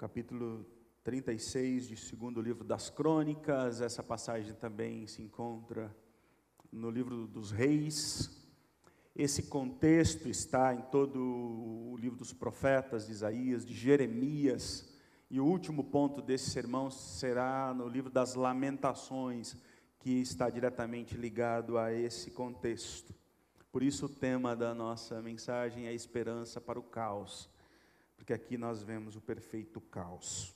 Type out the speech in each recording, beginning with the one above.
capítulo 36 de segundo livro das Crônicas. Essa passagem também se encontra no livro dos Reis. Esse contexto está em todo o livro dos profetas, de Isaías, de Jeremias. E o último ponto desse sermão será no livro das Lamentações, que está diretamente ligado a esse contexto. Por isso, o tema da nossa mensagem é esperança para o caos porque aqui nós vemos o perfeito caos.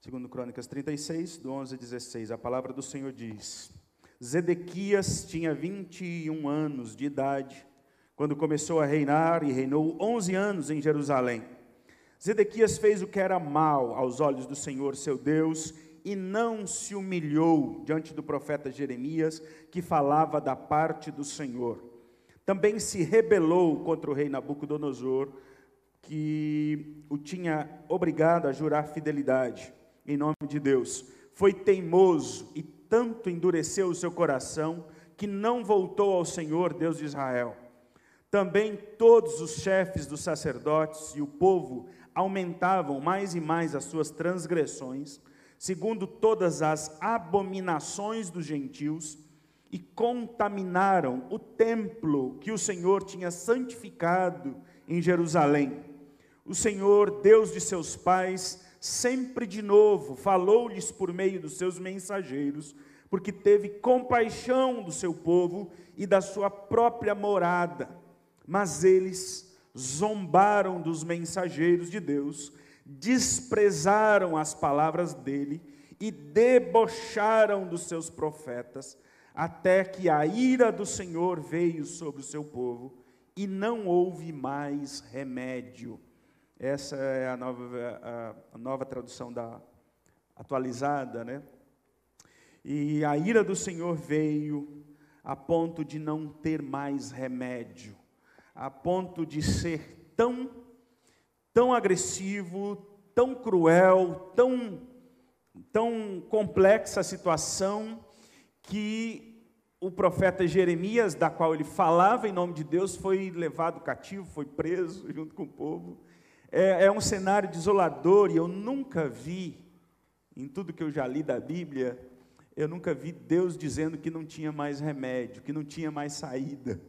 Segundo Crônicas 36, do 11 a 16, a palavra do Senhor diz: Zedequias tinha 21 anos de idade quando começou a reinar e reinou 11 anos em Jerusalém. Zedequias fez o que era mal aos olhos do Senhor seu Deus e não se humilhou diante do profeta Jeremias, que falava da parte do Senhor também se rebelou contra o rei Nabucodonosor, que o tinha obrigado a jurar fidelidade em nome de Deus. Foi teimoso e tanto endureceu o seu coração que não voltou ao Senhor, Deus de Israel. Também todos os chefes dos sacerdotes e o povo aumentavam mais e mais as suas transgressões, segundo todas as abominações dos gentios, e contaminaram o templo que o Senhor tinha santificado em Jerusalém. O Senhor, Deus de seus pais, sempre de novo falou-lhes por meio dos seus mensageiros, porque teve compaixão do seu povo e da sua própria morada. Mas eles zombaram dos mensageiros de Deus, desprezaram as palavras dele e debocharam dos seus profetas até que a ira do Senhor veio sobre o seu povo e não houve mais remédio. Essa é a nova, a, nova tradução da atualizada, né? E a ira do Senhor veio a ponto de não ter mais remédio, a ponto de ser tão, tão agressivo, tão cruel, tão, tão complexa a situação, que o profeta Jeremias, da qual ele falava em nome de Deus, foi levado cativo, foi preso junto com o povo. É, é um cenário desolador e eu nunca vi, em tudo que eu já li da Bíblia, eu nunca vi Deus dizendo que não tinha mais remédio, que não tinha mais saída.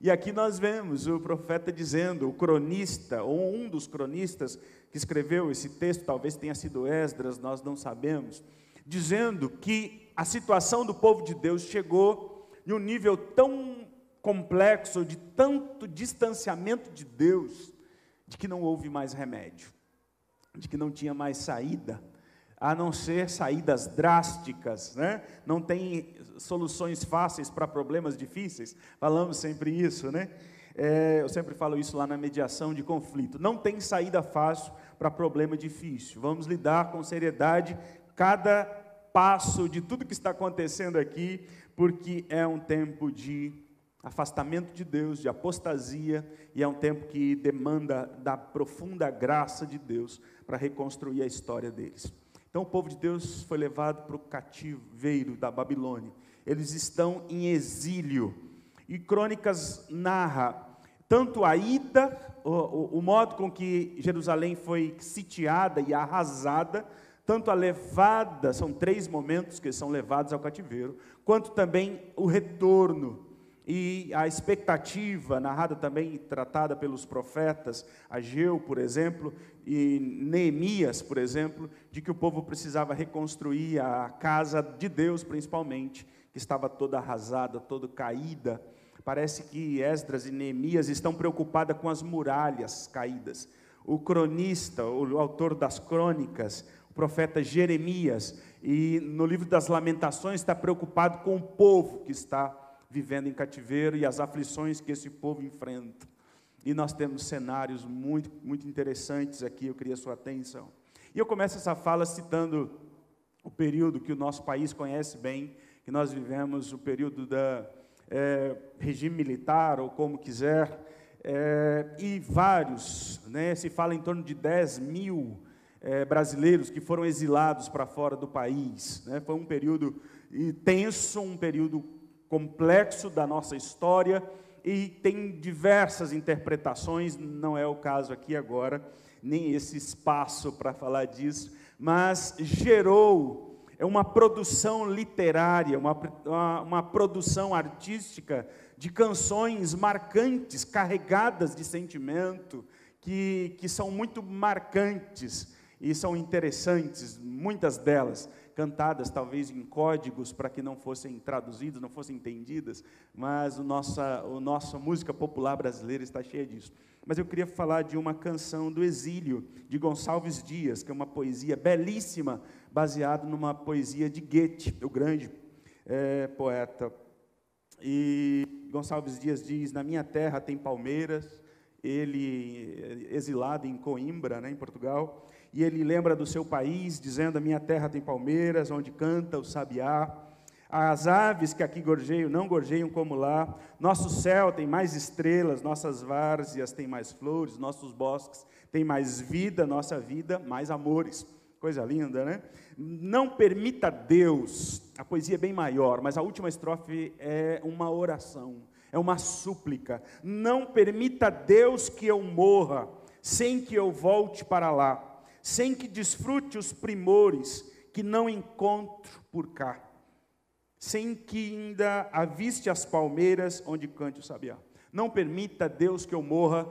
E aqui nós vemos o profeta dizendo, o cronista, ou um dos cronistas que escreveu esse texto, talvez tenha sido Esdras, nós não sabemos, dizendo que a situação do povo de Deus chegou em um nível tão complexo, de tanto distanciamento de Deus, de que não houve mais remédio, de que não tinha mais saída, a não ser saídas drásticas, né? Não tem soluções fáceis para problemas difíceis. Falamos sempre isso, né? É, eu sempre falo isso lá na mediação de conflito. Não tem saída fácil para problema difícil. Vamos lidar com seriedade cada passo de tudo que está acontecendo aqui, porque é um tempo de afastamento de Deus, de apostasia, e é um tempo que demanda da profunda graça de Deus para reconstruir a história deles. Então, o povo de Deus foi levado para o cativeiro da Babilônia. Eles estão em exílio. E Crônicas narra tanto a ida, o, o, o modo com que Jerusalém foi sitiada e arrasada, tanto a levada, são três momentos que são levados ao cativeiro, quanto também o retorno e a expectativa, narrada também tratada pelos profetas, Ageu, por exemplo, e Neemias, por exemplo, de que o povo precisava reconstruir a casa de Deus, principalmente, que estava toda arrasada, toda caída. Parece que Esdras e Neemias estão preocupadas com as muralhas caídas. O cronista, o autor das crônicas, profeta Jeremias, e no livro das Lamentações está preocupado com o povo que está vivendo em cativeiro e as aflições que esse povo enfrenta. E nós temos cenários muito, muito interessantes aqui, eu queria sua atenção. E eu começo essa fala citando o período que o nosso país conhece bem, que nós vivemos, o período da é, regime militar, ou como quiser, é, e vários, né, se fala em torno de 10 mil é, brasileiros que foram exilados para fora do país. Né? Foi um período tenso, um período complexo da nossa história, e tem diversas interpretações, não é o caso aqui agora, nem esse espaço para falar disso, mas gerou uma produção literária, uma, uma, uma produção artística de canções marcantes, carregadas de sentimento, que, que são muito marcantes e são interessantes, muitas delas cantadas talvez em códigos para que não fossem traduzidas, não fossem entendidas, mas o nossa, o nossa música popular brasileira está cheia disso. Mas eu queria falar de uma canção do Exílio, de Gonçalves Dias, que é uma poesia belíssima, baseada numa poesia de Goethe, o grande é, poeta. E Gonçalves Dias diz: Na minha terra tem palmeiras, ele exilado em Coimbra, né, em Portugal, e ele lembra do seu país, dizendo: A minha terra tem palmeiras, onde canta o sabiá. As aves que aqui gorjeiam não gorjeiam como lá. Nosso céu tem mais estrelas, nossas várzeas têm mais flores, nossos bosques têm mais vida, nossa vida mais amores. Coisa linda, né? Não permita Deus, a poesia é bem maior, mas a última estrofe é uma oração, é uma súplica. Não permita Deus que eu morra sem que eu volte para lá, sem que desfrute os primores que não encontro por cá, sem que ainda aviste as palmeiras onde cante o sabiá. Não permita Deus que eu morra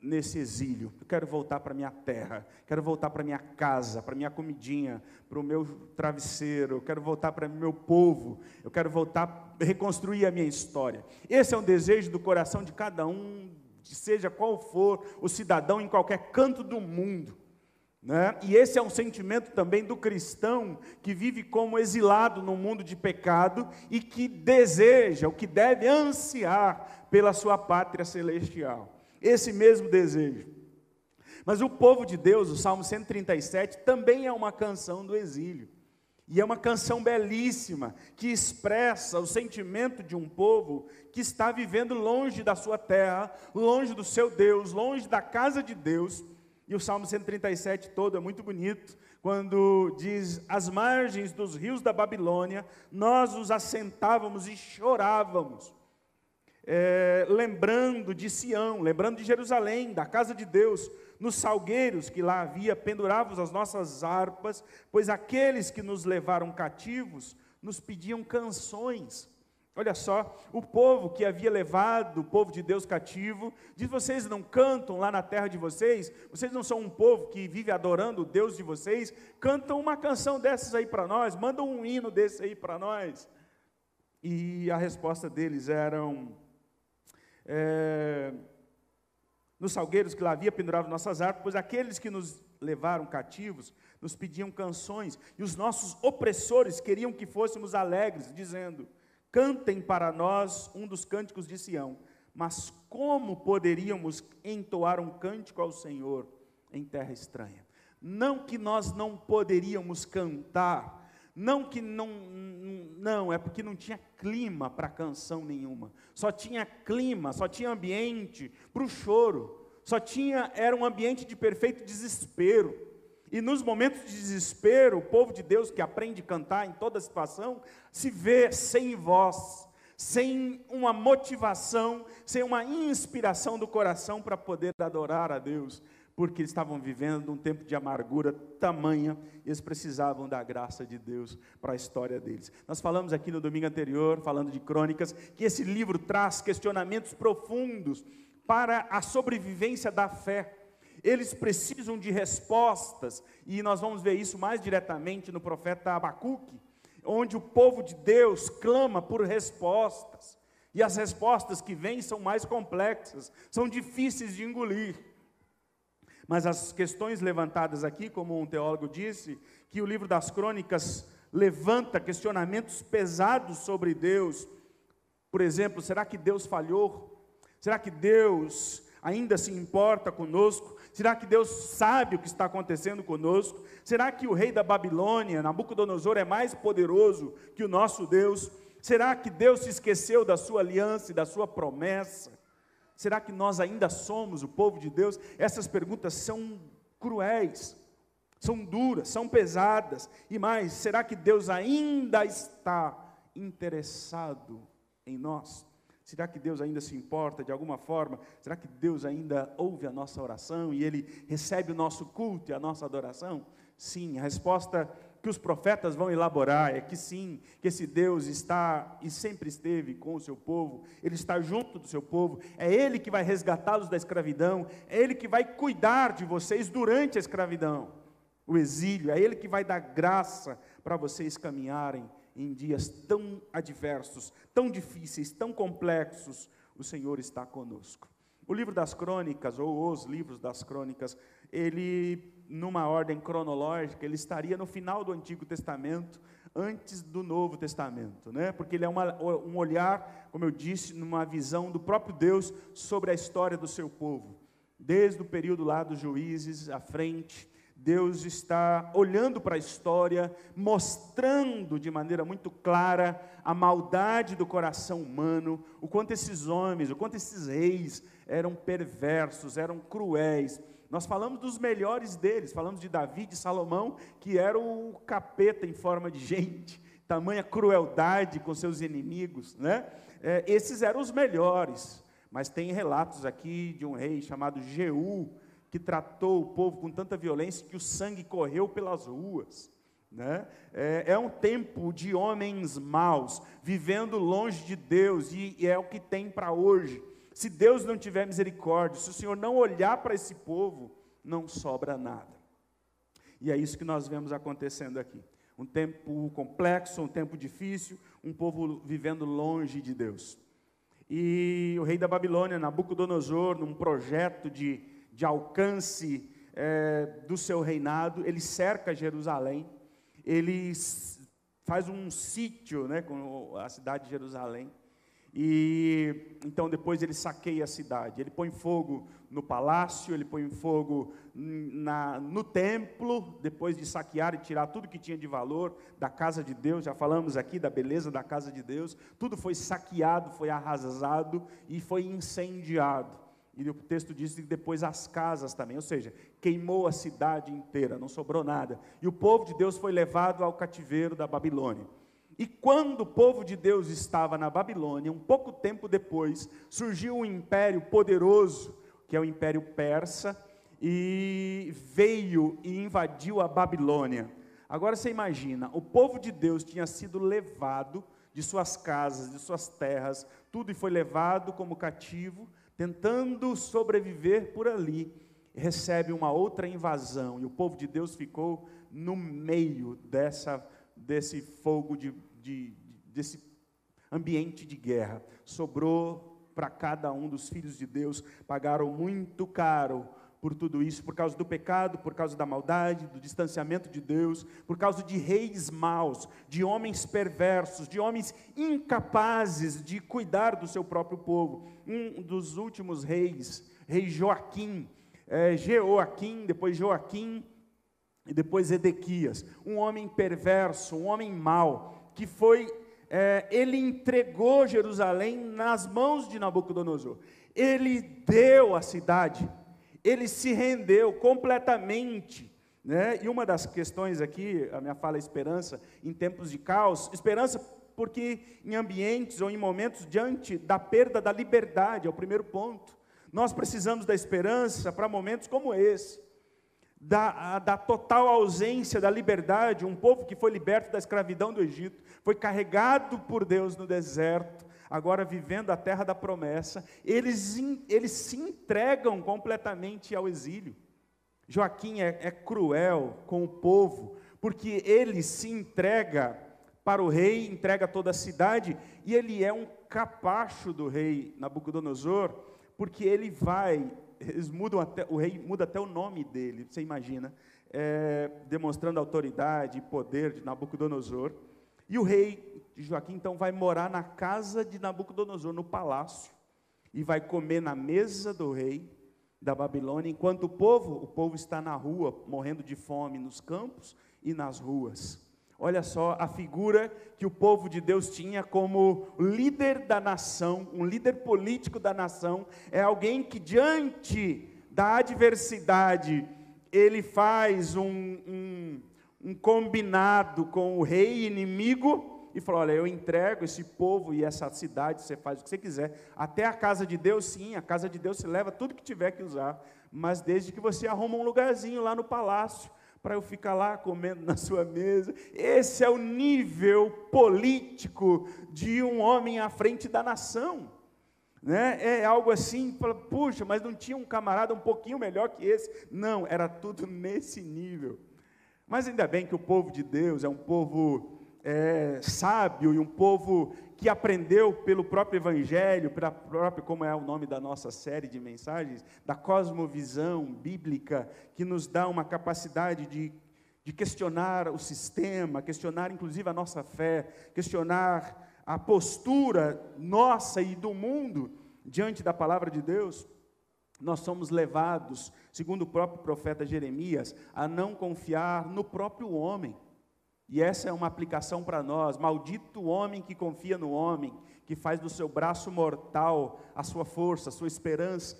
nesse exílio. Eu quero voltar para minha terra, quero voltar para minha casa, para minha comidinha, para o meu travesseiro, eu quero voltar para meu povo, eu quero voltar reconstruir a minha história. Esse é um desejo do coração de cada um, seja qual for o cidadão em qualquer canto do mundo. Né? E esse é um sentimento também do cristão que vive como exilado no mundo de pecado e que deseja, o que deve ansiar pela sua pátria celestial esse mesmo desejo. Mas o povo de Deus, o Salmo 137, também é uma canção do exílio. E é uma canção belíssima, que expressa o sentimento de um povo que está vivendo longe da sua terra, longe do seu Deus, longe da casa de Deus. E o Salmo 137 todo é muito bonito, quando diz: As margens dos rios da Babilônia, nós nos assentávamos e chorávamos é, lembrando de Sião, lembrando de Jerusalém, da casa de Deus, nos salgueiros que lá havia, pendurávamos as nossas harpas, pois aqueles que nos levaram cativos nos pediam canções. Olha só, o povo que havia levado o povo de Deus cativo, diz: vocês não cantam lá na terra de vocês, vocês não são um povo que vive adorando o Deus de vocês, cantam uma canção dessas aí para nós, mandam um hino desse aí para nós. E a resposta deles eram: é, nos salgueiros que lá havia penduravam nossas árvores, pois aqueles que nos levaram cativos nos pediam canções, e os nossos opressores queriam que fôssemos alegres, dizendo: Cantem para nós um dos cânticos de Sião. Mas como poderíamos entoar um cântico ao Senhor em terra estranha? Não que nós não poderíamos cantar não que não, não, é porque não tinha clima para canção nenhuma. Só tinha clima, só tinha ambiente para o choro. Só tinha, era um ambiente de perfeito desespero. E nos momentos de desespero, o povo de Deus que aprende a cantar em toda situação, se vê sem voz, sem uma motivação, sem uma inspiração do coração para poder adorar a Deus porque eles estavam vivendo um tempo de amargura tamanha e eles precisavam da graça de Deus para a história deles. Nós falamos aqui no domingo anterior, falando de crônicas, que esse livro traz questionamentos profundos para a sobrevivência da fé. Eles precisam de respostas, e nós vamos ver isso mais diretamente no profeta Abacuque, onde o povo de Deus clama por respostas. E as respostas que vêm são mais complexas, são difíceis de engolir. Mas as questões levantadas aqui, como um teólogo disse, que o livro das crônicas levanta questionamentos pesados sobre Deus. Por exemplo, será que Deus falhou? Será que Deus ainda se importa conosco? Será que Deus sabe o que está acontecendo conosco? Será que o rei da Babilônia, Nabucodonosor, é mais poderoso que o nosso Deus? Será que Deus se esqueceu da sua aliança e da sua promessa? Será que nós ainda somos o povo de Deus? Essas perguntas são cruéis, são duras, são pesadas. E mais, será que Deus ainda está interessado em nós? Será que Deus ainda se importa de alguma forma? Será que Deus ainda ouve a nossa oração e Ele recebe o nosso culto e a nossa adoração? Sim, a resposta que os profetas vão elaborar é que sim, que esse Deus está e sempre esteve com o seu povo, Ele está junto do seu povo, é Ele que vai resgatá-los da escravidão, é Ele que vai cuidar de vocês durante a escravidão, o exílio, é Ele que vai dar graça para vocês caminharem em dias tão adversos, tão difíceis, tão complexos, o Senhor está conosco. O livro das crônicas, ou os livros das crônicas, ele, numa ordem cronológica, ele estaria no final do Antigo Testamento, antes do Novo Testamento, né? porque ele é uma, um olhar, como eu disse, numa visão do próprio Deus sobre a história do seu povo, desde o período lá dos juízes à frente, Deus está olhando para a história, mostrando de maneira muito clara a maldade do coração humano, o quanto esses homens, o quanto esses reis eram perversos, eram cruéis. Nós falamos dos melhores deles, falamos de Davi, de Salomão, que era o capeta em forma de gente, tamanha crueldade com seus inimigos, né? É, esses eram os melhores, mas tem relatos aqui de um rei chamado Jeú, que tratou o povo com tanta violência que o sangue correu pelas ruas. Né? É, é, um tempo de homens maus, vivendo longe de Deus, e, e é o que tem para hoje. Se Deus não tiver misericórdia, se o Senhor não olhar para esse povo, não sobra nada. E é isso que nós vemos acontecendo aqui. Um tempo complexo, um tempo difícil, um povo vivendo longe de Deus. E o rei da Babilônia, Nabucodonosor, num projeto de de alcance é, do seu reinado, ele cerca Jerusalém, ele faz um sítio né, com a cidade de Jerusalém, e então depois ele saqueia a cidade, ele põe fogo no palácio, ele põe fogo na, no templo, depois de saquear e tirar tudo que tinha de valor da casa de Deus, já falamos aqui da beleza da casa de Deus, tudo foi saqueado, foi arrasado e foi incendiado. E o texto diz que depois as casas também, ou seja, queimou a cidade inteira, não sobrou nada. E o povo de Deus foi levado ao cativeiro da Babilônia. E quando o povo de Deus estava na Babilônia, um pouco tempo depois, surgiu um império poderoso, que é o Império Persa, e veio e invadiu a Babilônia. Agora você imagina, o povo de Deus tinha sido levado de suas casas, de suas terras, tudo e foi levado como cativo tentando sobreviver por ali, recebe uma outra invasão, e o povo de Deus ficou no meio dessa, desse fogo, de, de, desse ambiente de guerra. Sobrou para cada um dos filhos de Deus, pagaram muito caro por tudo isso, por causa do pecado, por causa da maldade, do distanciamento de Deus, por causa de reis maus, de homens perversos, de homens incapazes de cuidar do seu próprio povo. Um dos últimos reis, rei Joaquim, é, Jeoaquim, depois Joaquim e depois Edequias, um homem perverso, um homem mau, que foi, é, ele entregou Jerusalém nas mãos de Nabucodonosor. Ele deu a cidade ele se rendeu completamente. Né? E uma das questões aqui, a minha fala é esperança, em tempos de caos, esperança porque em ambientes ou em momentos diante da perda da liberdade, é o primeiro ponto. Nós precisamos da esperança para momentos como esse, da, da total ausência da liberdade, um povo que foi liberto da escravidão do Egito, foi carregado por Deus no deserto, agora vivendo a terra da promessa, eles, eles se entregam completamente ao exílio. Joaquim é, é cruel com o povo, porque ele se entrega para o rei, entrega toda a cidade, e ele é um capacho do rei Nabucodonosor, porque ele vai, eles mudam até, o rei muda até o nome dele, você imagina, é, demonstrando autoridade e poder de Nabucodonosor, e o rei Joaquim então vai morar na casa de Nabucodonosor, no palácio, e vai comer na mesa do rei da Babilônia, enquanto o povo, o povo está na rua, morrendo de fome nos campos e nas ruas. Olha só a figura que o povo de Deus tinha como líder da nação, um líder político da nação, é alguém que diante da adversidade, ele faz um, um, um combinado com o rei inimigo, e falou: Olha, eu entrego esse povo e essa cidade, você faz o que você quiser. Até a casa de Deus, sim, a casa de Deus se leva tudo que tiver que usar, mas desde que você arruma um lugarzinho lá no palácio para eu ficar lá comendo na sua mesa. Esse é o nível político de um homem à frente da nação. Né? É algo assim, puxa, mas não tinha um camarada um pouquinho melhor que esse? Não, era tudo nesse nível. Mas ainda bem que o povo de Deus é um povo é, sábio e um povo que aprendeu pelo próprio Evangelho, pela própria, como é o nome da nossa série de mensagens, da cosmovisão bíblica, que nos dá uma capacidade de, de questionar o sistema, questionar inclusive a nossa fé, questionar a postura nossa e do mundo diante da palavra de Deus, nós somos levados, segundo o próprio profeta Jeremias, a não confiar no próprio homem. E essa é uma aplicação para nós. Maldito o homem que confia no homem, que faz do seu braço mortal a sua força, a sua esperança.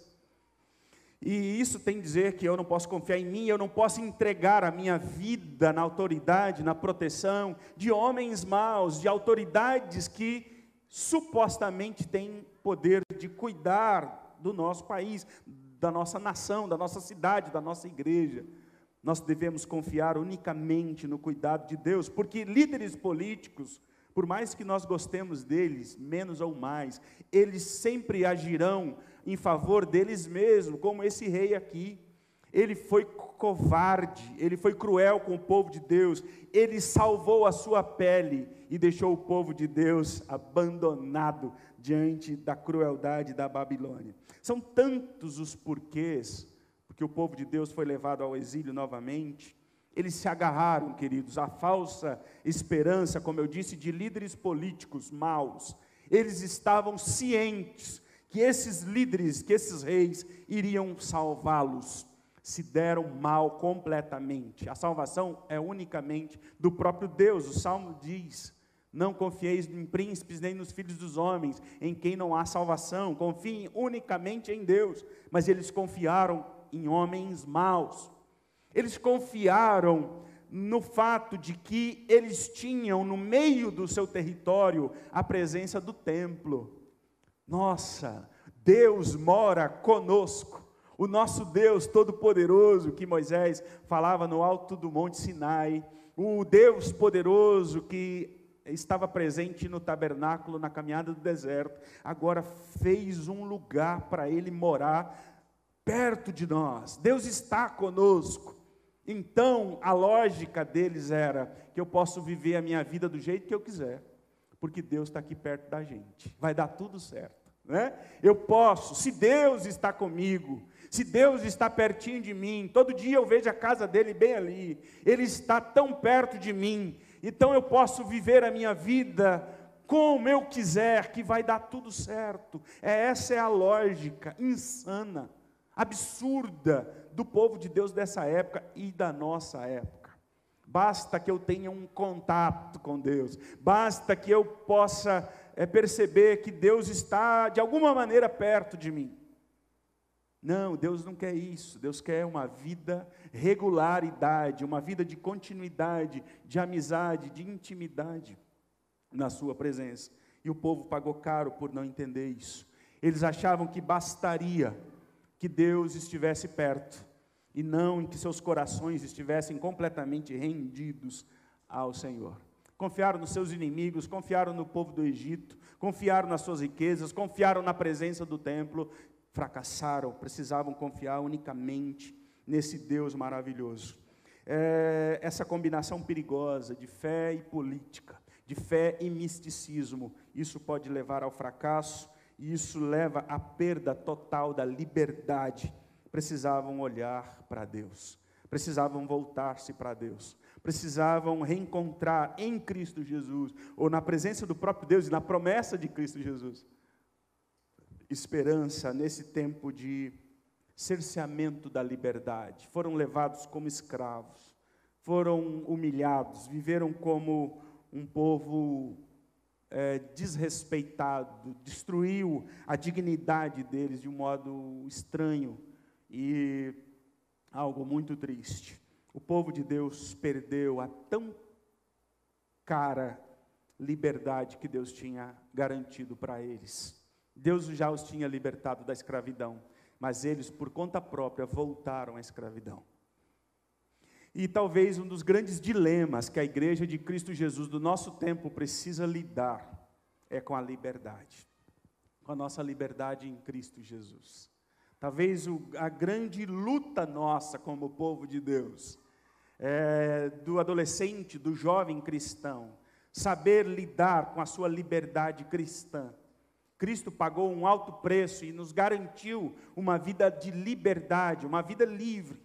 E isso tem dizer que eu não posso confiar em mim, eu não posso entregar a minha vida na autoridade, na proteção de homens maus, de autoridades que supostamente têm poder de cuidar do nosso país, da nossa nação, da nossa cidade, da nossa igreja. Nós devemos confiar unicamente no cuidado de Deus, porque líderes políticos, por mais que nós gostemos deles, menos ou mais, eles sempre agirão em favor deles mesmos, como esse rei aqui. Ele foi covarde, ele foi cruel com o povo de Deus, ele salvou a sua pele e deixou o povo de Deus abandonado diante da crueldade da Babilônia. São tantos os porquês, porque o povo de Deus foi levado ao exílio novamente. Eles se agarraram, queridos, à falsa esperança, como eu disse, de líderes políticos maus. Eles estavam cientes que esses líderes, que esses reis iriam salvá-los, se deram mal completamente. A salvação é unicamente do próprio Deus. O salmo diz: Não confieis em príncipes nem nos filhos dos homens, em quem não há salvação. Confiem unicamente em Deus. Mas eles confiaram em homens maus. Eles confiaram no fato de que eles tinham no meio do seu território a presença do templo. Nossa, Deus mora conosco. O nosso Deus Todo-Poderoso, que Moisés falava no alto do Monte Sinai, o Deus poderoso que estava presente no tabernáculo na caminhada do deserto, agora fez um lugar para ele morar perto de nós. Deus está conosco. Então, a lógica deles era que eu posso viver a minha vida do jeito que eu quiser, porque Deus está aqui perto da gente. Vai dar tudo certo. Né? Eu posso, se Deus está comigo, se Deus está pertinho de mim, todo dia eu vejo a casa dele bem ali, ele está tão perto de mim, então eu posso viver a minha vida como eu quiser, que vai dar tudo certo. É, essa é a lógica insana, absurda do povo de Deus dessa época e da nossa época. Basta que eu tenha um contato com Deus, basta que eu possa é perceber que Deus está de alguma maneira perto de mim. Não, Deus não quer isso. Deus quer uma vida regularidade, uma vida de continuidade, de amizade, de intimidade na sua presença. E o povo pagou caro por não entender isso. Eles achavam que bastaria que Deus estivesse perto e não que seus corações estivessem completamente rendidos ao Senhor confiaram nos seus inimigos, confiaram no povo do Egito, confiaram nas suas riquezas, confiaram na presença do templo, fracassaram, precisavam confiar unicamente nesse Deus maravilhoso. É, essa combinação perigosa de fé e política, de fé e misticismo, isso pode levar ao fracasso e isso leva à perda total da liberdade. Precisavam olhar para Deus, precisavam voltar-se para Deus precisavam reencontrar em Cristo Jesus, ou na presença do próprio Deus e na promessa de Cristo Jesus, esperança nesse tempo de cerceamento da liberdade. Foram levados como escravos, foram humilhados, viveram como um povo é, desrespeitado, destruiu a dignidade deles de um modo estranho e algo muito triste o povo de Deus perdeu a tão cara liberdade que Deus tinha garantido para eles. Deus já os tinha libertado da escravidão, mas eles, por conta própria, voltaram à escravidão. E talvez um dos grandes dilemas que a igreja de Cristo Jesus do nosso tempo precisa lidar é com a liberdade, com a nossa liberdade em Cristo Jesus. Talvez a grande luta nossa como povo de Deus, é, do adolescente, do jovem cristão, saber lidar com a sua liberdade cristã. Cristo pagou um alto preço e nos garantiu uma vida de liberdade, uma vida livre.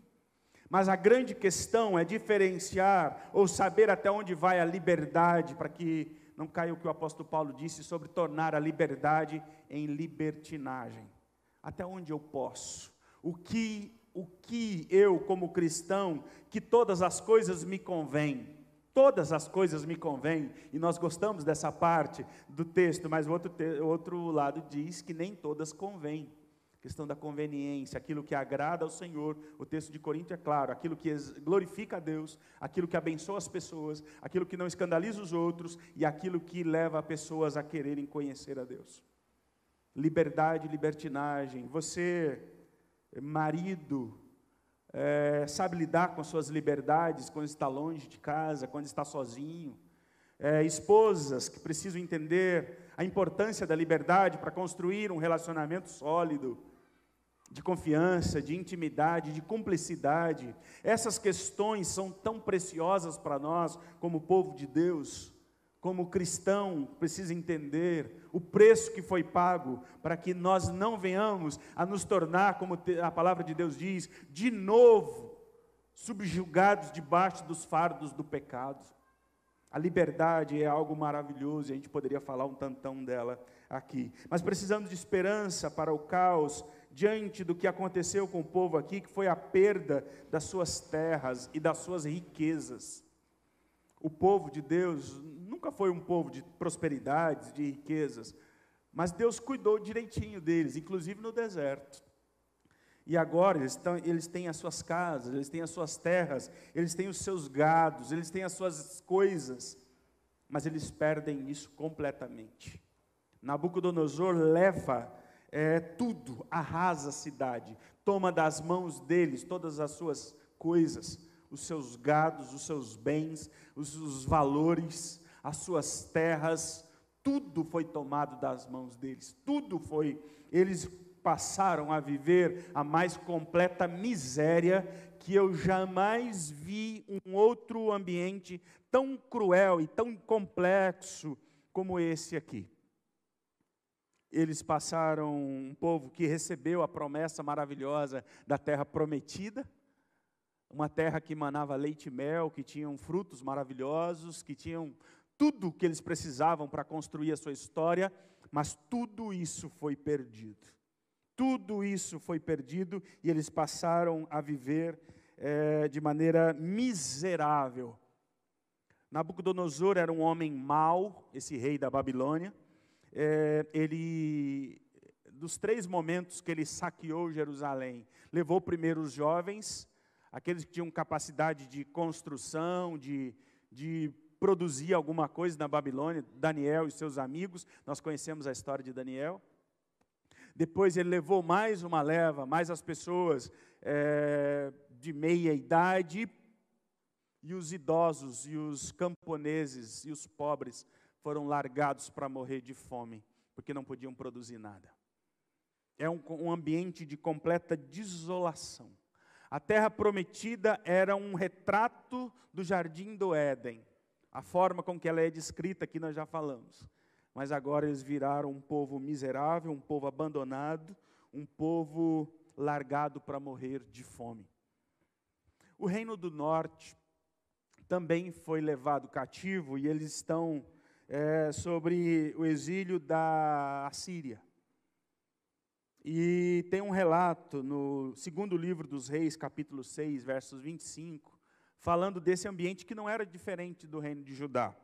Mas a grande questão é diferenciar ou saber até onde vai a liberdade, para que não caia o que o apóstolo Paulo disse sobre tornar a liberdade em libertinagem. Até onde eu posso? O que o que eu como cristão, que todas as coisas me convêm. Todas as coisas me convêm, e nós gostamos dessa parte do texto, mas o outro, te, outro lado diz que nem todas convêm questão da conveniência, aquilo que agrada ao Senhor. O texto de Corinto é claro, aquilo que glorifica a Deus, aquilo que abençoa as pessoas, aquilo que não escandaliza os outros e aquilo que leva pessoas a quererem conhecer a Deus. Liberdade, libertinagem. Você, marido, é, sabe lidar com suas liberdades quando está longe de casa, quando está sozinho. É, esposas que precisam entender a importância da liberdade para construir um relacionamento sólido de confiança, de intimidade, de cumplicidade. Essas questões são tão preciosas para nós, como povo de Deus, como cristão, precisa entender o preço que foi pago para que nós não venhamos a nos tornar, como a palavra de Deus diz, de novo subjugados debaixo dos fardos do pecado. A liberdade é algo maravilhoso e a gente poderia falar um tantão dela aqui. Mas precisamos de esperança para o caos diante do que aconteceu com o povo aqui, que foi a perda das suas terras e das suas riquezas. O povo de Deus nunca foi um povo de prosperidades, de riquezas, mas Deus cuidou direitinho deles, inclusive no deserto. E agora eles, eles têm as suas casas, eles têm as suas terras, eles têm os seus gados, eles têm as suas coisas, mas eles perdem isso completamente. Nabucodonosor leva é, tudo, arrasa a cidade, toma das mãos deles todas as suas coisas, os seus gados, os seus bens, os, os valores, as suas terras, tudo foi tomado das mãos deles, tudo foi, eles passaram a viver a mais completa miséria que eu jamais vi um outro ambiente tão cruel e tão complexo como esse aqui. Eles passaram um povo que recebeu a promessa maravilhosa da terra prometida, uma terra que manava leite e mel, que tinham frutos maravilhosos, que tinham tudo que eles precisavam para construir a sua história, mas tudo isso foi perdido. Tudo isso foi perdido e eles passaram a viver é, de maneira miserável. Nabucodonosor era um homem mau, esse rei da Babilônia é, ele, dos três momentos que ele saqueou Jerusalém, levou primeiro os jovens, aqueles que tinham capacidade de construção, de, de produzir alguma coisa na Babilônia, Daniel e seus amigos, nós conhecemos a história de Daniel. Depois ele levou mais uma leva, mais as pessoas é, de meia idade, e os idosos, e os camponeses, e os pobres foram largados para morrer de fome, porque não podiam produzir nada. É um, um ambiente de completa desolação. A terra prometida era um retrato do jardim do Éden. A forma com que ela é descrita aqui nós já falamos. Mas agora eles viraram um povo miserável, um povo abandonado, um povo largado para morrer de fome. O reino do norte também foi levado cativo e eles estão é, sobre o exílio da Assíria. E tem um relato no segundo livro dos Reis, capítulo 6, versos 25, falando desse ambiente que não era diferente do reino de Judá.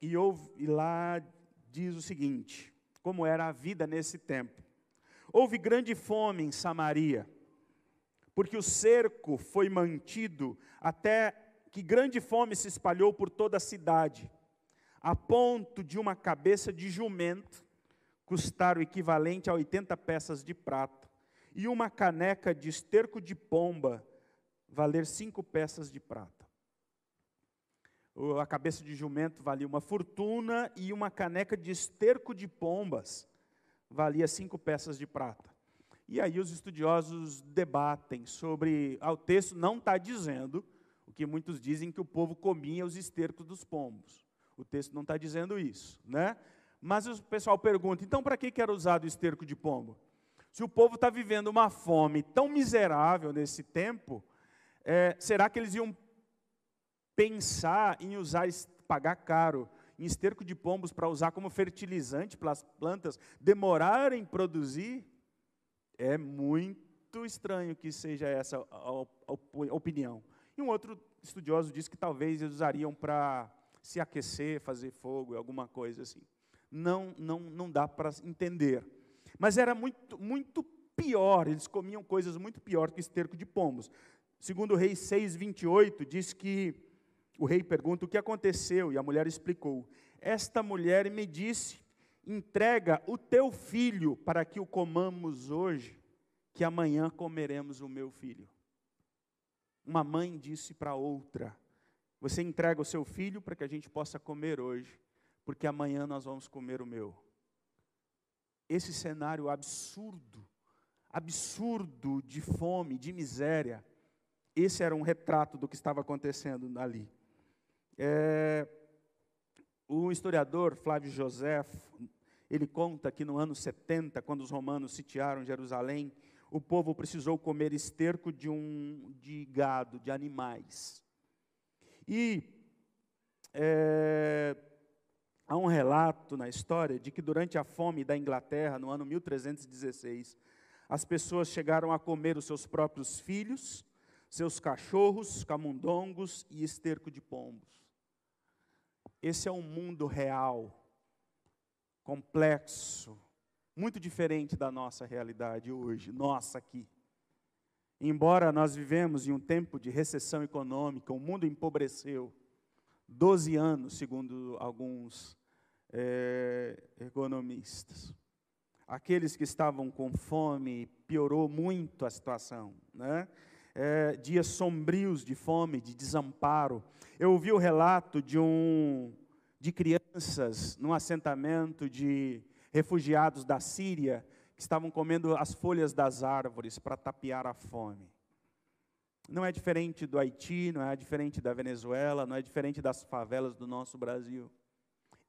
E, houve, e lá diz o seguinte: como era a vida nesse tempo. Houve grande fome em Samaria, porque o cerco foi mantido até que grande fome se espalhou por toda a cidade a ponto de uma cabeça de jumento custar o equivalente a 80 peças de prata, e uma caneca de esterco de pomba valer cinco peças de prata. A cabeça de jumento valia uma fortuna e uma caneca de esterco de pombas valia cinco peças de prata. E aí os estudiosos debatem sobre. Ah, o texto não está dizendo o que muitos dizem que o povo comia os estercos dos pombos. O texto não está dizendo isso, né? Mas o pessoal pergunta: então para que era usado o esterco de pombo? Se o povo está vivendo uma fome tão miserável nesse tempo, é, será que eles iam pensar em usar, pagar caro em esterco de pombos para usar como fertilizante para as plantas demorarem em produzir? É muito estranho que seja essa a, opinião. E um outro estudioso diz que talvez eles usariam para se aquecer, fazer fogo, alguma coisa assim. Não, não, não dá para entender. Mas era muito, muito pior, eles comiam coisas muito piores que esterco de pombos. Segundo o rei 6:28 diz que o rei pergunta o que aconteceu e a mulher explicou: Esta mulher me disse: Entrega o teu filho para que o comamos hoje, que amanhã comeremos o meu filho. Uma mãe disse para outra: Você entrega o seu filho para que a gente possa comer hoje, porque amanhã nós vamos comer o meu. Esse cenário absurdo, absurdo de fome, de miséria, esse era um retrato do que estava acontecendo ali. É, o historiador Flávio José, ele conta que no ano 70, quando os romanos sitiaram Jerusalém, o povo precisou comer esterco de um de gado, de animais. E é, há um relato na história de que durante a fome da Inglaterra, no ano 1316, as pessoas chegaram a comer os seus próprios filhos, seus cachorros, camundongos e esterco de pombos. Esse é um mundo real, complexo, muito diferente da nossa realidade hoje, nossa aqui. Embora nós vivemos em um tempo de recessão econômica, o mundo empobreceu. Doze anos, segundo alguns é, economistas. Aqueles que estavam com fome, piorou muito a situação. Né? É, dias sombrios de fome, de desamparo. Eu ouvi o relato de um de crianças num assentamento de refugiados da Síria que estavam comendo as folhas das árvores para tapear a fome. Não é diferente do Haiti, não é diferente da Venezuela, não é diferente das favelas do nosso Brasil.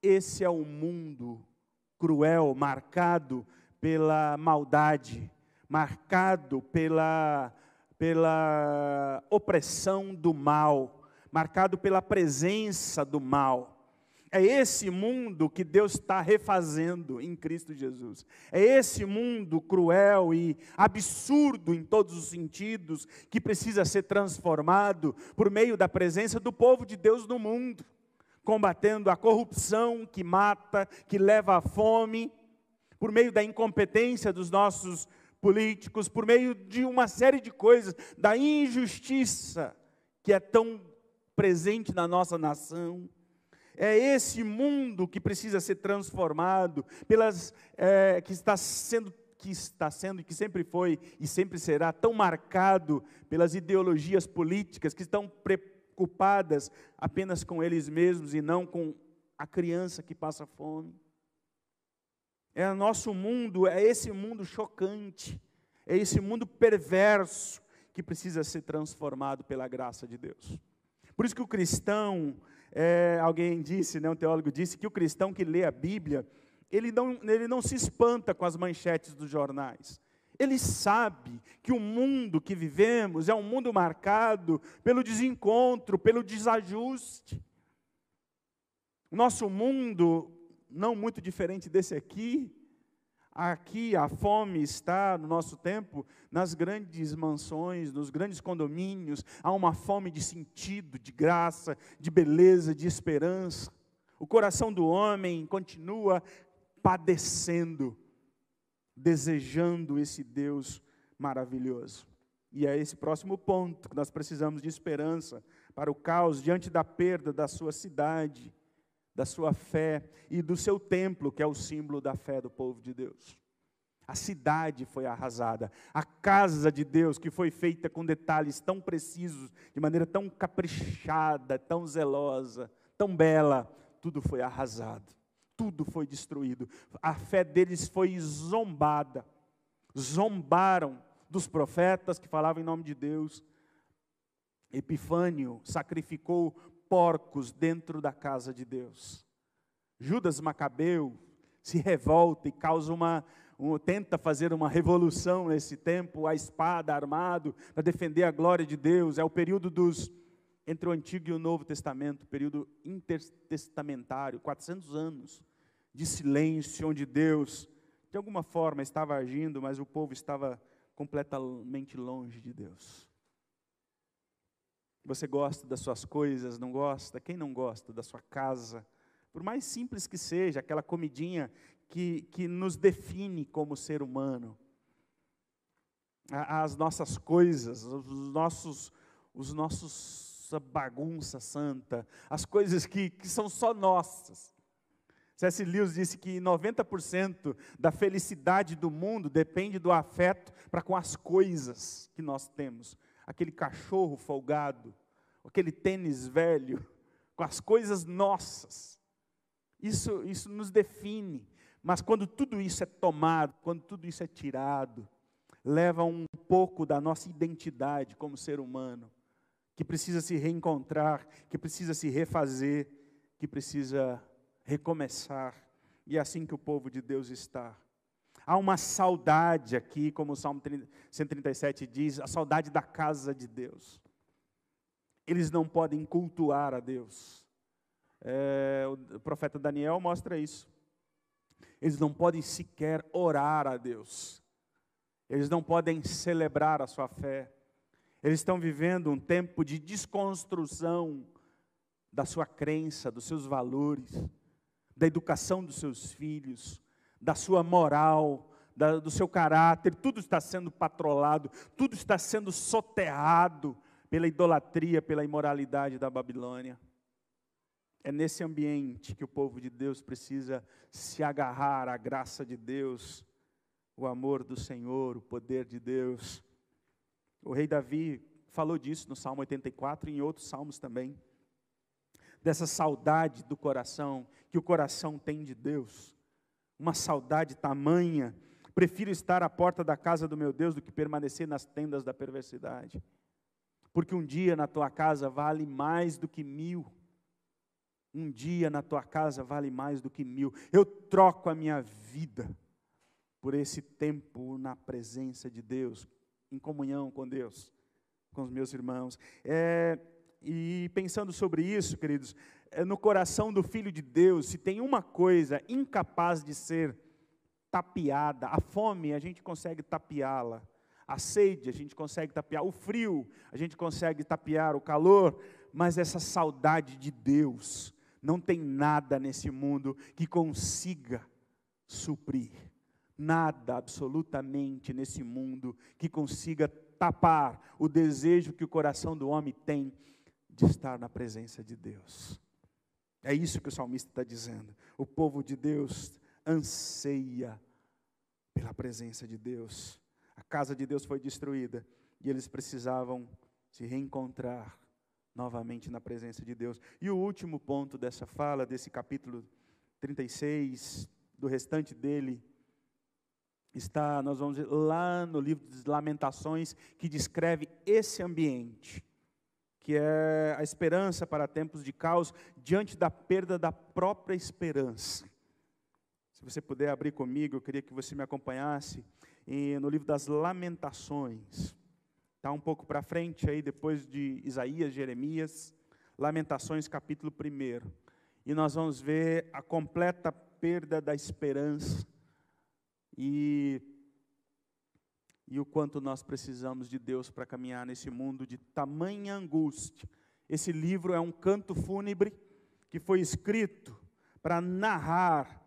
Esse é o um mundo cruel, marcado pela maldade, marcado pela, pela opressão do mal, marcado pela presença do mal. É esse mundo que Deus está refazendo em Cristo Jesus. É esse mundo cruel e absurdo em todos os sentidos que precisa ser transformado por meio da presença do povo de Deus no mundo, combatendo a corrupção que mata, que leva à fome, por meio da incompetência dos nossos políticos, por meio de uma série de coisas, da injustiça que é tão presente na nossa nação é esse mundo que precisa ser transformado, pelas, é, que está sendo que está sendo e que sempre foi e sempre será tão marcado pelas ideologias políticas que estão preocupadas apenas com eles mesmos e não com a criança que passa fome. É o nosso mundo, é esse mundo chocante, é esse mundo perverso que precisa ser transformado pela graça de Deus. Por isso que o cristão é, alguém disse, né, um teólogo disse, que o cristão que lê a Bíblia, ele não, ele não se espanta com as manchetes dos jornais. Ele sabe que o mundo que vivemos é um mundo marcado pelo desencontro, pelo desajuste. Nosso mundo, não muito diferente desse aqui, Aqui a fome está, no nosso tempo, nas grandes mansões, nos grandes condomínios. Há uma fome de sentido, de graça, de beleza, de esperança. O coração do homem continua padecendo, desejando esse Deus maravilhoso. E é esse próximo ponto que nós precisamos de esperança para o caos diante da perda da sua cidade, da sua fé e do seu templo, que é o símbolo da fé do povo de Deus. A cidade foi arrasada, a casa de Deus, que foi feita com detalhes tão precisos, de maneira tão caprichada, tão zelosa, tão bela, tudo foi arrasado, tudo foi destruído. A fé deles foi zombada, zombaram dos profetas que falavam em nome de Deus. Epifânio sacrificou porcos dentro da casa de Deus. Judas Macabeu se revolta e causa uma, um, tenta fazer uma revolução nesse tempo, a espada armado para defender a glória de Deus. É o período dos entre o Antigo e o Novo Testamento, período intertestamentário, 400 anos de silêncio, onde Deus, de alguma forma, estava agindo, mas o povo estava completamente longe de Deus. Você gosta das suas coisas, não gosta? Quem não gosta da sua casa? Por mais simples que seja, aquela comidinha que, que nos define como ser humano. As nossas coisas, os nossos, os nossos bagunça santa, as coisas que, que são só nossas. C.S. Lewis disse que 90% da felicidade do mundo depende do afeto para com as coisas que nós temos aquele cachorro folgado, aquele tênis velho, com as coisas nossas. Isso, isso nos define. Mas quando tudo isso é tomado, quando tudo isso é tirado, leva um pouco da nossa identidade como ser humano, que precisa se reencontrar, que precisa se refazer, que precisa recomeçar. E é assim que o povo de Deus está. Há uma saudade aqui, como o Salmo 137 diz, a saudade da casa de Deus. Eles não podem cultuar a Deus. É, o profeta Daniel mostra isso. Eles não podem sequer orar a Deus. Eles não podem celebrar a sua fé. Eles estão vivendo um tempo de desconstrução da sua crença, dos seus valores, da educação dos seus filhos, da sua moral, da, do seu caráter, tudo está sendo patrolado, tudo está sendo soterrado pela idolatria, pela imoralidade da Babilônia. É nesse ambiente que o povo de Deus precisa se agarrar à graça de Deus, o amor do Senhor, o poder de Deus. O rei Davi falou disso no Salmo 84 e em outros salmos também. Dessa saudade do coração, que o coração tem de Deus uma saudade tamanha. Prefiro estar à porta da casa do meu Deus do que permanecer nas tendas da perversidade. Porque um dia na tua casa vale mais do que mil. Um dia na tua casa vale mais do que mil. Eu troco a minha vida por esse tempo na presença de Deus, em comunhão com Deus, com os meus irmãos. É, e pensando sobre isso, queridos, é, no coração do Filho de Deus, se tem uma coisa incapaz de ser tapeada, a fome a gente consegue tapeá-la, a sede a gente consegue tapear, o frio a gente consegue tapear, o calor, mas essa saudade de Deus, não tem nada nesse mundo que consiga suprir. Nada absolutamente nesse mundo que consiga tapar o desejo que o coração do homem tem de estar na presença de Deus. É isso que o salmista está dizendo. O povo de Deus anseia pela presença de Deus. Casa de Deus foi destruída e eles precisavam se reencontrar novamente na presença de Deus. E o último ponto dessa fala, desse capítulo 36, do restante dele, está, nós vamos lá no livro das Lamentações, que descreve esse ambiente que é a esperança para tempos de caos, diante da perda da própria esperança. Se você puder abrir comigo, eu queria que você me acompanhasse no livro das Lamentações. Está um pouco para frente aí, depois de Isaías, Jeremias, Lamentações, capítulo 1. E nós vamos ver a completa perda da esperança e e o quanto nós precisamos de Deus para caminhar nesse mundo de tamanha angústia. Esse livro é um canto fúnebre que foi escrito para narrar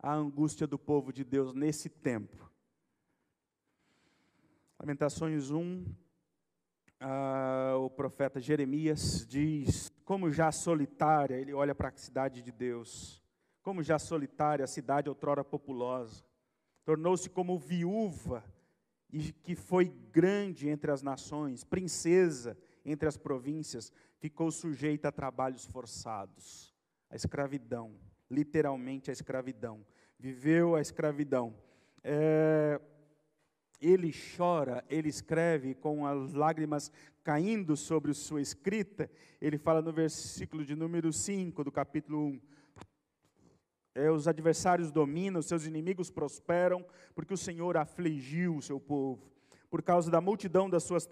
a angústia do povo de Deus nesse tempo. Lamentações 1, ah, profeta Jeremias diz: Como já solitária, ele olha para a cidade de Deus, como já solitária, a cidade outrora populosa, tornou-se como viúva, e que foi grande entre as nações, princesa entre as províncias, ficou sujeita a trabalhos forçados, a escravidão, literalmente a escravidão. Viveu a escravidão. É, ele chora, ele escreve com as lágrimas caindo sobre sua escrita. Ele fala no versículo de número 5 do capítulo 1. É, os adversários dominam, os seus inimigos prosperam, porque o Senhor afligiu o seu povo. Por causa da multidão das suas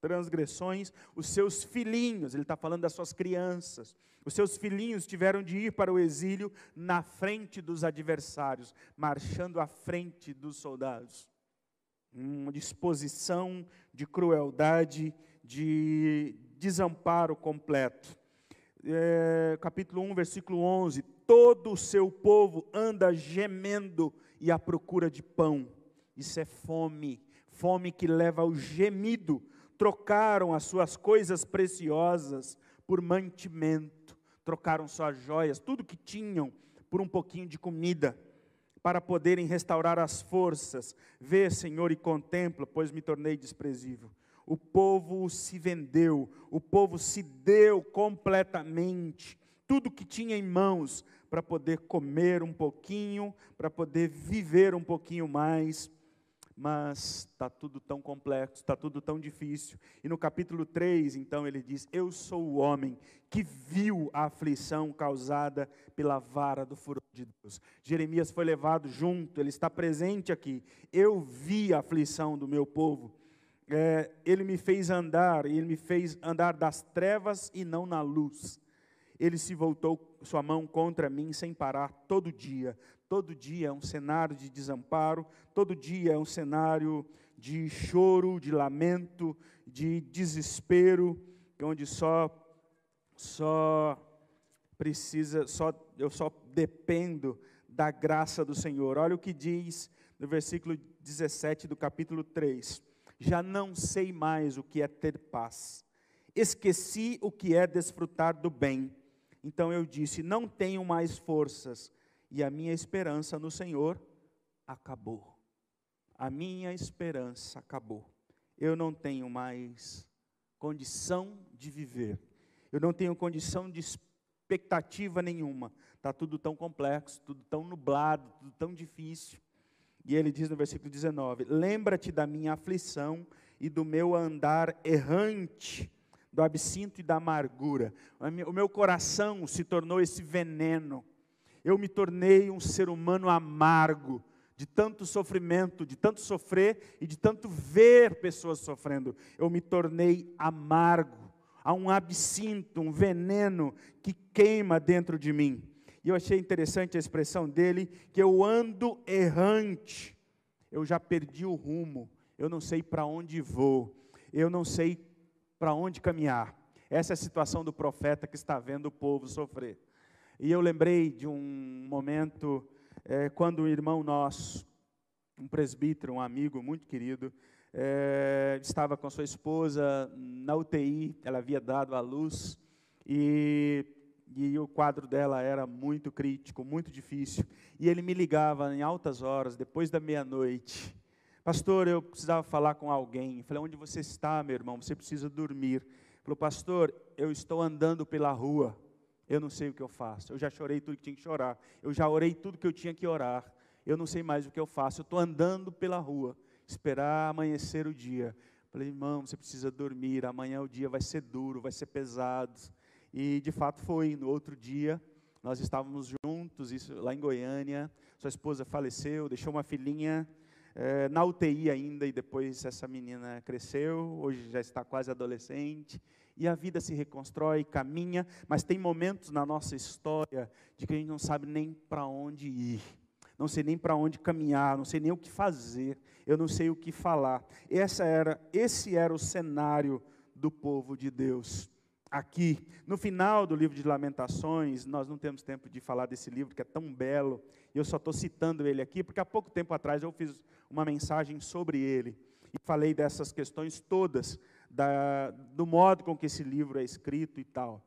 transgressões, os seus filhinhos, ele está falando das suas crianças, os seus filhinhos tiveram de ir para o exílio na frente dos adversários, marchando à frente dos soldados. Uma disposição de crueldade, de desamparo completo. É, capítulo 1, versículo 11: Todo o seu povo anda gemendo e à procura de pão. Isso é fome, fome que leva ao gemido trocaram as suas coisas preciosas por mantimento, trocaram suas joias, tudo que tinham, por um pouquinho de comida, para poderem restaurar as forças. Vê, Senhor, e contempla, pois me tornei desprezível. O povo se vendeu, o povo se deu completamente, tudo que tinha em mãos, para poder comer um pouquinho, para poder viver um pouquinho mais mas está tudo tão complexo, está tudo tão difícil. E no capítulo 3, então, ele diz: Eu sou o homem que viu a aflição causada pela vara do furor de Deus. Jeremias foi levado junto, ele está presente aqui. Eu vi a aflição do meu povo. É, ele me fez andar, e ele me fez andar das trevas e não na luz. Ele se voltou sua mão contra mim sem parar todo dia. Todo dia é um cenário de desamparo, todo dia é um cenário de choro, de lamento, de desespero, onde só só precisa, só eu só dependo da graça do Senhor. Olha o que diz no versículo 17 do capítulo 3. Já não sei mais o que é ter paz. Esqueci o que é desfrutar do bem. Então eu disse: Não tenho mais forças e a minha esperança no Senhor acabou. A minha esperança acabou. Eu não tenho mais condição de viver. Eu não tenho condição de expectativa nenhuma. Está tudo tão complexo, tudo tão nublado, tudo tão difícil. E ele diz no versículo 19: Lembra-te da minha aflição e do meu andar errante, do absinto e da amargura. O meu coração se tornou esse veneno eu me tornei um ser humano amargo, de tanto sofrimento, de tanto sofrer e de tanto ver pessoas sofrendo. Eu me tornei amargo. Há um absinto, um veneno que queima dentro de mim. E eu achei interessante a expressão dele, que eu ando errante. Eu já perdi o rumo. Eu não sei para onde vou. Eu não sei para onde caminhar. Essa é a situação do profeta que está vendo o povo sofrer. E eu lembrei de um momento é, quando um irmão nosso, um presbítero, um amigo muito querido, é, estava com sua esposa na UTI, ela havia dado à luz e, e o quadro dela era muito crítico, muito difícil. E ele me ligava em altas horas, depois da meia-noite. Pastor, eu precisava falar com alguém. Eu falei, onde você está, meu irmão? Você precisa dormir. Ele falou, pastor, eu estou andando pela rua eu não sei o que eu faço. Eu já chorei tudo que tinha que chorar. Eu já orei tudo que eu tinha que orar. Eu não sei mais o que eu faço. Eu estou andando pela rua, esperar amanhecer o dia. Falei, irmão, você precisa dormir. Amanhã o dia vai ser duro, vai ser pesado. E de fato foi. No outro dia, nós estávamos juntos, isso lá em Goiânia. Sua esposa faleceu, deixou uma filhinha é, na UTI ainda, e depois essa menina cresceu, hoje já está quase adolescente e a vida se reconstrói, caminha, mas tem momentos na nossa história de que a gente não sabe nem para onde ir, não sei nem para onde caminhar, não sei nem o que fazer, eu não sei o que falar. Essa era, esse era o cenário do povo de Deus. Aqui, no final do livro de Lamentações, nós não temos tempo de falar desse livro que é tão belo, e eu só estou citando ele aqui, porque há pouco tempo atrás eu fiz uma mensagem sobre ele, e falei dessas questões todas da, do modo com que esse livro é escrito e tal.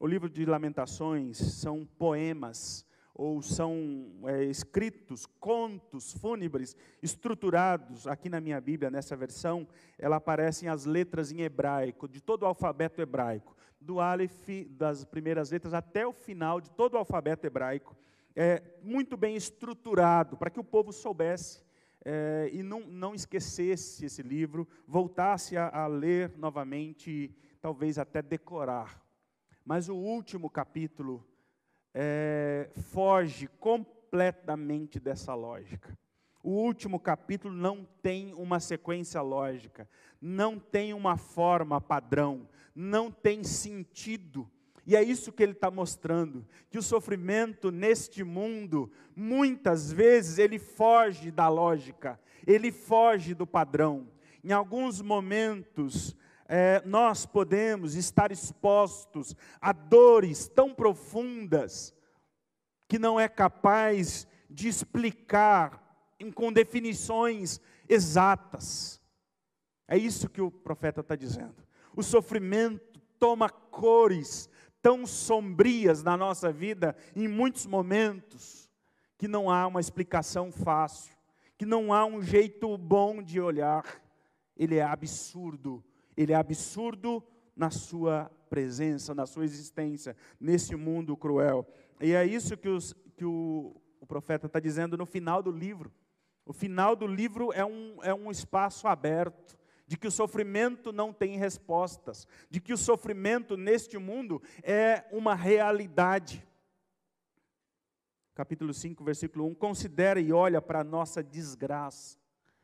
O livro de Lamentações são poemas ou são é, escritos, contos fúnebres, estruturados. Aqui na minha Bíblia, nessa versão, ela aparecem as letras em hebraico, de todo o alfabeto hebraico, do Aleph, das primeiras letras, até o final de todo o alfabeto hebraico, é, muito bem estruturado, para que o povo soubesse é, e não, não esquecesse esse livro, voltasse a, a ler novamente, talvez até decorar. Mas o último capítulo é, foge completamente dessa lógica. O último capítulo não tem uma sequência lógica, não tem uma forma padrão, não tem sentido. E é isso que ele está mostrando: que o sofrimento neste mundo, muitas vezes, ele foge da lógica, ele foge do padrão. Em alguns momentos, é, nós podemos estar expostos a dores tão profundas que não é capaz de explicar com definições exatas. É isso que o profeta está dizendo. O sofrimento toma cores tão sombrias na nossa vida em muitos momentos que não há uma explicação fácil, que não há um jeito bom de olhar. Ele é absurdo ele é absurdo na sua presença, na sua existência, nesse mundo cruel. E é isso que, os, que o, o profeta está dizendo no final do livro. O final do livro é um, é um espaço aberto, de que o sofrimento não tem respostas, de que o sofrimento neste mundo é uma realidade. Capítulo 5, versículo 1: Considera e olha para a nossa desgraça.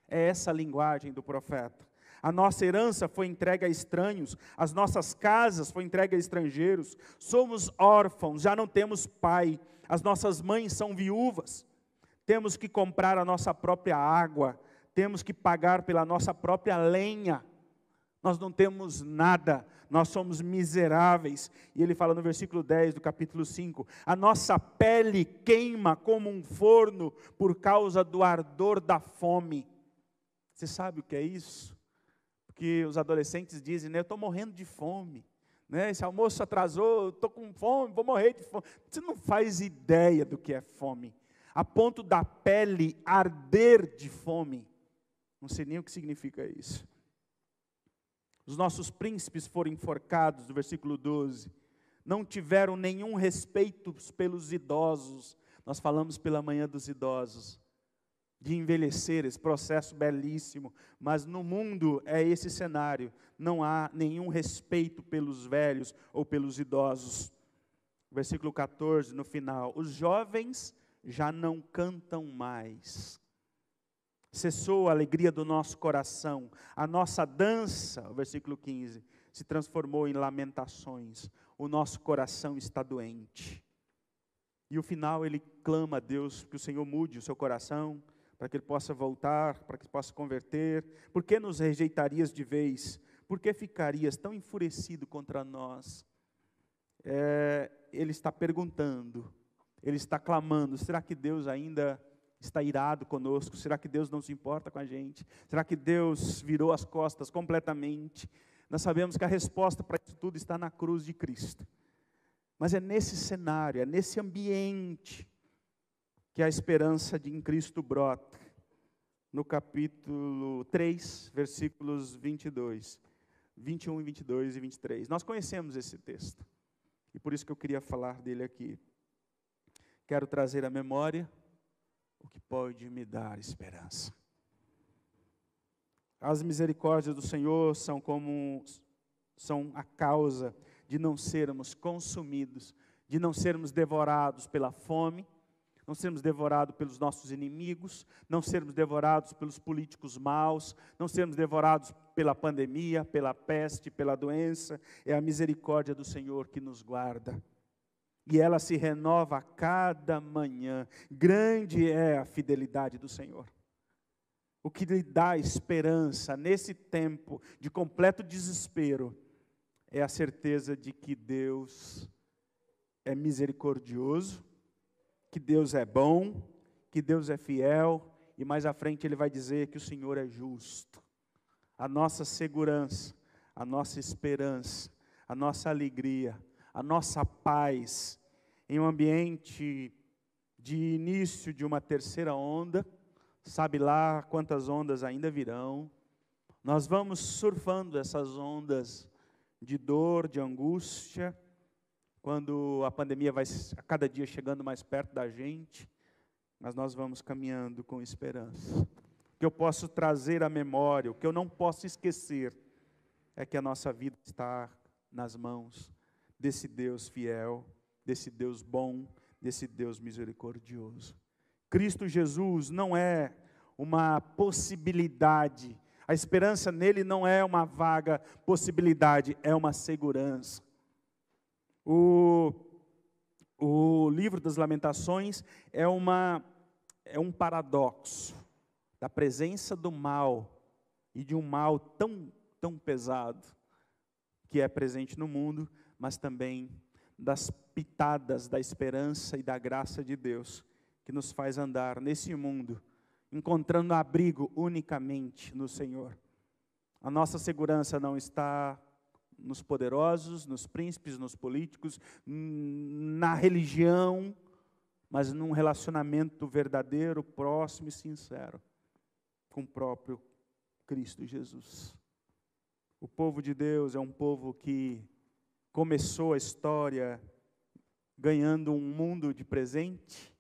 É essa a linguagem do profeta. A nossa herança foi entregue a estranhos, as nossas casas foram entregues a estrangeiros. Somos órfãos, já não temos pai, as nossas mães são viúvas. Temos que comprar a nossa própria água, temos que pagar pela nossa própria lenha. Nós não temos nada, nós somos miseráveis. E ele fala no versículo 10 do capítulo 5: A nossa pele queima como um forno por causa do ardor da fome. Você sabe o que é isso? Que os adolescentes dizem, né? Eu estou morrendo de fome. Né? Esse almoço atrasou, estou com fome, vou morrer de fome. Você não faz ideia do que é fome. A ponto da pele arder de fome. Não sei nem o que significa isso. Os nossos príncipes foram enforcados, no versículo 12. Não tiveram nenhum respeito pelos idosos. Nós falamos pela manhã dos idosos de envelhecer, esse processo belíssimo, mas no mundo é esse cenário, não há nenhum respeito pelos velhos ou pelos idosos. Versículo 14, no final: os jovens já não cantam mais. Cessou a alegria do nosso coração, a nossa dança, versículo 15, se transformou em lamentações, o nosso coração está doente. E o final ele clama a Deus que o Senhor mude o seu coração, para que ele possa voltar, para que ele possa converter? Por que nos rejeitarias de vez? Por que ficarias tão enfurecido contra nós? É, ele está perguntando, ele está clamando: será que Deus ainda está irado conosco? Será que Deus não se importa com a gente? Será que Deus virou as costas completamente? Nós sabemos que a resposta para isso tudo está na cruz de Cristo. Mas é nesse cenário, é nesse ambiente que a esperança de em Cristo brota. No capítulo 3, versículos 22, 21 e 22 e 23. Nós conhecemos esse texto. E por isso que eu queria falar dele aqui. Quero trazer à memória o que pode me dar esperança. As misericórdias do Senhor são como são a causa de não sermos consumidos, de não sermos devorados pela fome, não sermos devorados pelos nossos inimigos, não sermos devorados pelos políticos maus, não sermos devorados pela pandemia, pela peste, pela doença. É a misericórdia do Senhor que nos guarda. E ela se renova a cada manhã. Grande é a fidelidade do Senhor. O que lhe dá esperança nesse tempo de completo desespero é a certeza de que Deus é misericordioso, que Deus é bom, que Deus é fiel, e mais à frente ele vai dizer que o Senhor é justo. A nossa segurança, a nossa esperança, a nossa alegria, a nossa paz em um ambiente de início de uma terceira onda, sabe lá quantas ondas ainda virão. Nós vamos surfando essas ondas de dor, de angústia, quando a pandemia vai a cada dia chegando mais perto da gente, mas nós vamos caminhando com esperança. O que eu posso trazer à memória, o que eu não posso esquecer, é que a nossa vida está nas mãos desse Deus fiel, desse Deus bom, desse Deus misericordioso. Cristo Jesus não é uma possibilidade, a esperança nele não é uma vaga possibilidade, é uma segurança. O, o livro das Lamentações é, uma, é um paradoxo da presença do mal e de um mal tão, tão pesado que é presente no mundo, mas também das pitadas da esperança e da graça de Deus, que nos faz andar nesse mundo, encontrando abrigo unicamente no Senhor. A nossa segurança não está nos poderosos, nos príncipes, nos políticos, na religião, mas num relacionamento verdadeiro, próximo e sincero com o próprio Cristo Jesus. O povo de Deus é um povo que começou a história ganhando um mundo de presente,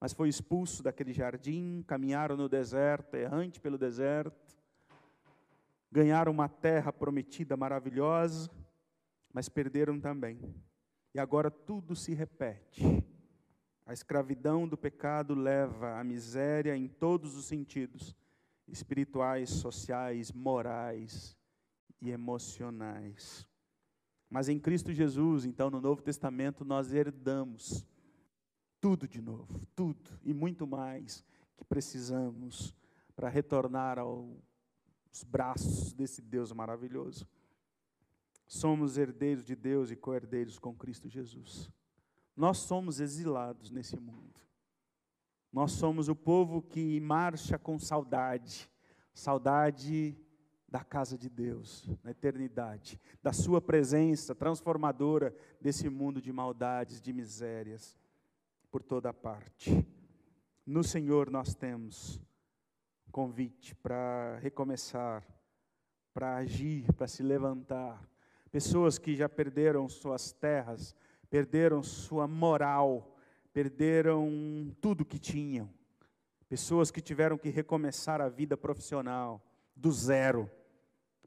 mas foi expulso daquele jardim, caminharam no deserto, errante pelo deserto, ganharam uma terra prometida maravilhosa, mas perderam também. E agora tudo se repete. A escravidão do pecado leva à miséria em todos os sentidos espirituais, sociais, morais e emocionais. Mas em Cristo Jesus, então, no Novo Testamento, nós herdamos tudo de novo, tudo e muito mais que precisamos para retornar aos braços desse Deus maravilhoso. Somos herdeiros de Deus e co-herdeiros com Cristo Jesus. Nós somos exilados nesse mundo. Nós somos o povo que marcha com saudade, saudade da casa de Deus, na eternidade, da Sua presença transformadora desse mundo de maldades, de misérias, por toda parte. No Senhor nós temos convite para recomeçar, para agir, para se levantar. Pessoas que já perderam suas terras, perderam sua moral, perderam tudo que tinham. Pessoas que tiveram que recomeçar a vida profissional do zero.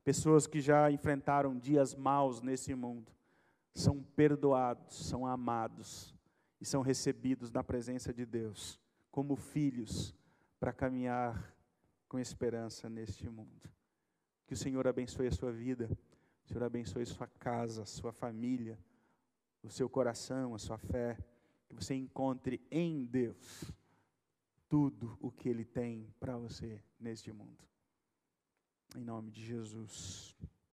Pessoas que já enfrentaram dias maus nesse mundo. São perdoados, são amados e são recebidos na presença de Deus como filhos para caminhar com esperança neste mundo. Que o Senhor abençoe a sua vida, o Senhor abençoe sua casa, sua família, o seu coração, a sua fé que você encontre em Deus tudo o que Ele tem para você neste mundo. Em nome de Jesus.